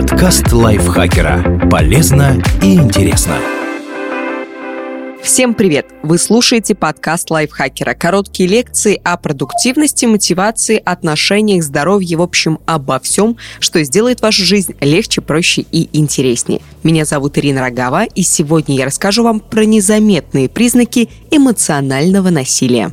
Подкаст лайфхакера. Полезно и интересно. Всем привет! Вы слушаете подкаст лайфхакера. Короткие лекции о продуктивности, мотивации, отношениях, здоровье, в общем, обо всем, что сделает вашу жизнь легче, проще и интереснее. Меня зовут Ирина Рогава, и сегодня я расскажу вам про незаметные признаки эмоционального насилия.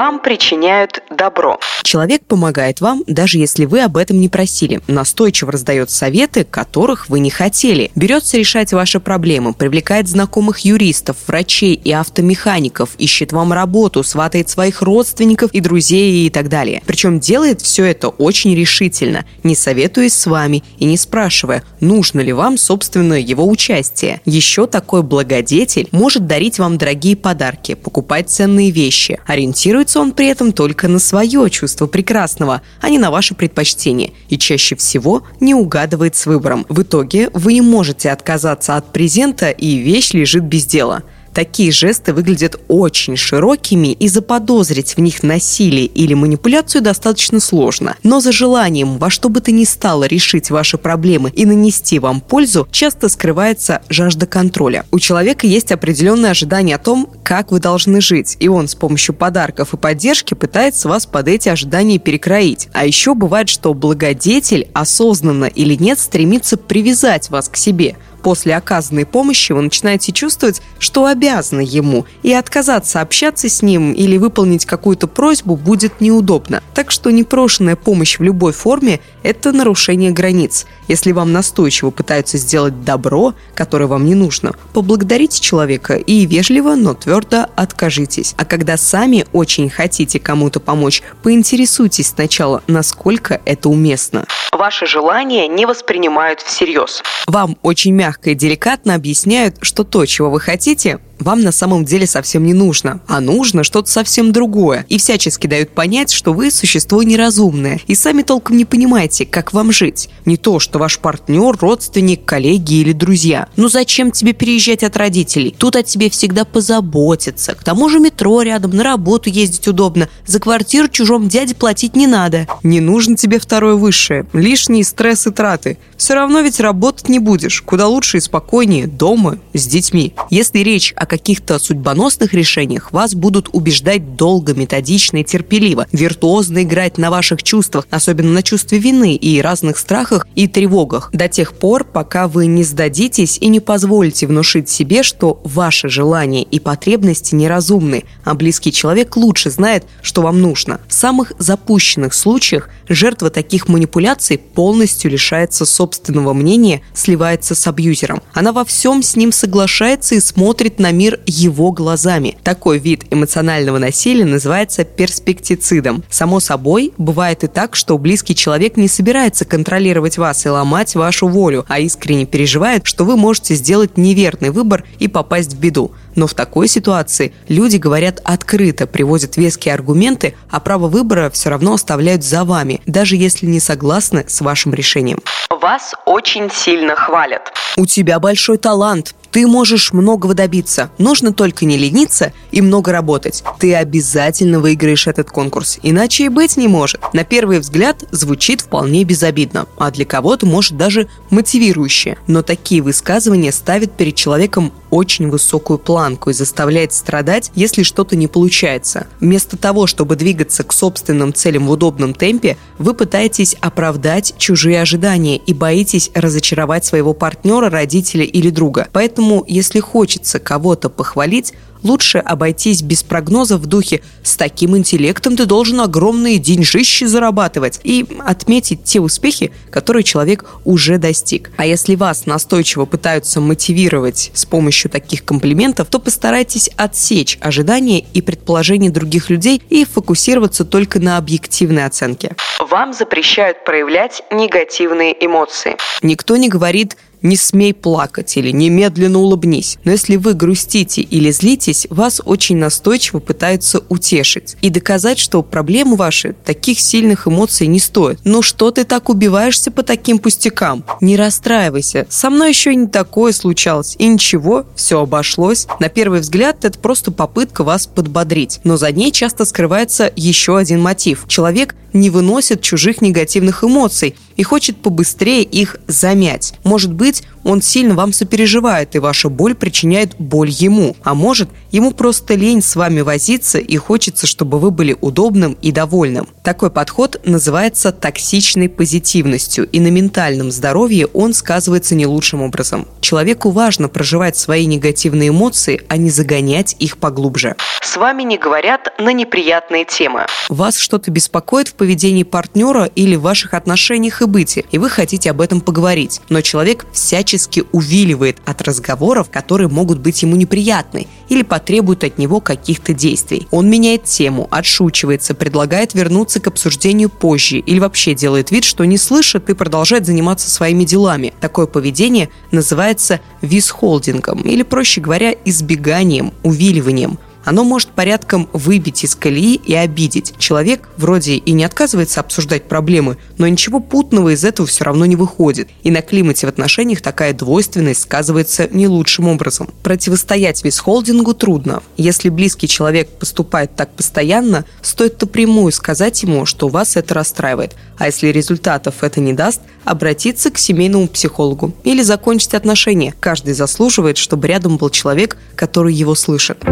Вам причиняют добро. Человек помогает вам, даже если вы об этом не просили. Настойчиво раздает советы, которых вы не хотели. Берется решать ваши проблемы, привлекает знакомых юристов, врачей и автомехаников, ищет вам работу, сватает своих родственников и друзей и так далее. Причем делает все это очень решительно, не советуясь с вами и не спрашивая, нужно ли вам, собственно, его участие. Еще такой благодетель может дарить вам дорогие подарки, покупать ценные вещи, ориентировать Ориентируется он при этом только на свое чувство прекрасного, а не на ваши предпочтения, и чаще всего не угадывает с выбором. В итоге вы не можете отказаться от презента, и вещь лежит без дела – Такие жесты выглядят очень широкими, и заподозрить в них насилие или манипуляцию достаточно сложно. Но за желанием во что бы то ни стало решить ваши проблемы и нанести вам пользу, часто скрывается жажда контроля. У человека есть определенные ожидания о том, как вы должны жить, и он с помощью подарков и поддержки пытается вас под эти ожидания перекроить. А еще бывает, что благодетель, осознанно или нет, стремится привязать вас к себе – После оказанной помощи вы начинаете чувствовать, что обязаны ему, и отказаться общаться с ним или выполнить какую-то просьбу будет неудобно. Так что непрошенная помощь в любой форме – это нарушение границ. Если вам настойчиво пытаются сделать добро, которое вам не нужно, поблагодарите человека и вежливо, но твердо откажитесь. А когда сами очень хотите кому-то помочь, поинтересуйтесь сначала, насколько это уместно. Ваши желания не воспринимают всерьез. Вам очень мягко и деликатно объясняют, что то, чего вы хотите, вам на самом деле совсем не нужно, а нужно что-то совсем другое. И всячески дают понять, что вы существо неразумное и сами толком не понимаете, как вам жить. Не то, что ваш партнер, родственник, коллеги или друзья. Ну зачем тебе переезжать от родителей? Тут о тебе всегда позаботятся. К тому же метро рядом, на работу ездить удобно. За квартиру чужому дяде платить не надо. Не нужно тебе второе высшее. Лишние стресс и траты. Все равно ведь работать не будешь. Куда лучше и спокойнее дома с детьми. Если речь о каких-то судьбоносных решениях вас будут убеждать долго, методично и терпеливо, виртуозно играть на ваших чувствах, особенно на чувстве вины и разных страхах и тревогах, до тех пор, пока вы не сдадитесь и не позволите внушить себе, что ваши желания и потребности неразумны, а близкий человек лучше знает, что вам нужно. В самых запущенных случаях жертва таких манипуляций полностью лишается собственного мнения, сливается с абьюзером. Она во всем с ним соглашается и смотрит на мир его глазами. Такой вид эмоционального насилия называется перспектицидом. Само собой, бывает и так, что близкий человек не собирается контролировать вас и ломать вашу волю, а искренне переживает, что вы можете сделать неверный выбор и попасть в беду. Но в такой ситуации люди говорят открыто, приводят веские аргументы, а право выбора все равно оставляют за вами, даже если не согласны с вашим решением. Вас очень сильно хвалят. У тебя большой талант, ты можешь многого добиться. Нужно только не лениться и много работать. Ты обязательно выиграешь этот конкурс. Иначе и быть не может. На первый взгляд звучит вполне безобидно, а для кого-то может даже мотивирующе. Но такие высказывания ставят перед человеком очень высокую планку и заставляет страдать, если что-то не получается. Вместо того, чтобы двигаться к собственным целям в удобном темпе, вы пытаетесь оправдать чужие ожидания и боитесь разочаровать своего партнера, родителя или друга. Поэтому Поэтому, если хочется кого-то похвалить, лучше обойтись без прогноза в духе «с таким интеллектом ты должен огромные деньжищи зарабатывать» и отметить те успехи, которые человек уже достиг. А если вас настойчиво пытаются мотивировать с помощью таких комплиментов, то постарайтесь отсечь ожидания и предположения других людей и фокусироваться только на объективной оценке. Вам запрещают проявлять негативные эмоции. Никто не говорит «не смей плакать» или «немедленно улыбнись». Но если вы грустите или злитесь, вас очень настойчиво пытаются утешить и доказать, что проблемы ваши таких сильных эмоций не стоят. Ну что ты так убиваешься по таким пустякам? Не расстраивайся. Со мной еще не такое случалось. И ничего, все обошлось. На первый взгляд это просто попытка вас подбодрить. Но за ней часто скрывается еще один мотив. Человек не выносит чужих негативных эмоций и хочет побыстрее их замять. Может быть, быть он сильно вам сопереживает, и ваша боль причиняет боль ему. А может, ему просто лень с вами возиться и хочется, чтобы вы были удобным и довольным. Такой подход называется токсичной позитивностью, и на ментальном здоровье он сказывается не лучшим образом. Человеку важно проживать свои негативные эмоции, а не загонять их поглубже. С вами не говорят на неприятные темы. Вас что-то беспокоит в поведении партнера или в ваших отношениях и быте, и вы хотите об этом поговорить. Но человек всячески увиливает от разговоров, которые могут быть ему неприятны или потребуют от него каких-то действий. Он меняет тему, отшучивается, предлагает вернуться к обсуждению позже или вообще делает вид, что не слышит и продолжает заниматься своими делами. Такое поведение называется висхолдингом или, проще говоря, избеганием, увиливанием – оно может порядком выбить из колеи и обидеть. Человек вроде и не отказывается обсуждать проблемы, но ничего путного из этого все равно не выходит. И на климате в отношениях такая двойственность сказывается не лучшим образом. Противостоять висхолдингу трудно. Если близкий человек поступает так постоянно, стоит напрямую сказать ему, что вас это расстраивает. А если результатов это не даст, обратиться к семейному психологу или закончить отношения. Каждый заслуживает, чтобы рядом был человек, который его слышит.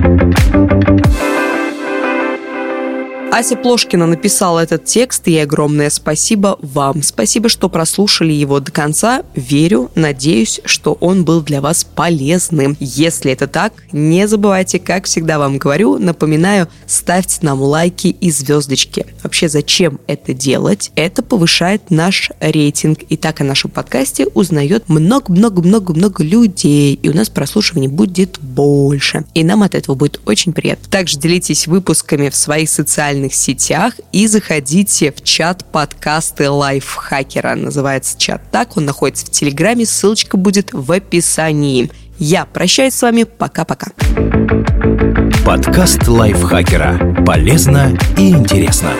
Thank you. Ася Плошкина написала этот текст, и огромное спасибо вам. Спасибо, что прослушали его до конца. Верю, надеюсь, что он был для вас полезным. Если это так, не забывайте, как всегда вам говорю, напоминаю, ставьте нам лайки и звездочки. Вообще, зачем это делать? Это повышает наш рейтинг. И так о нашем подкасте узнает много-много-много-много людей. И у нас прослушиваний будет больше. И нам от этого будет очень приятно. Также делитесь выпусками в своих социальных социальных сетях и заходите в чат подкасты лайфхакера. Называется чат так, он находится в Телеграме, ссылочка будет в описании. Я прощаюсь с вами, пока-пока. Подкаст лайфхакера. Полезно и интересно.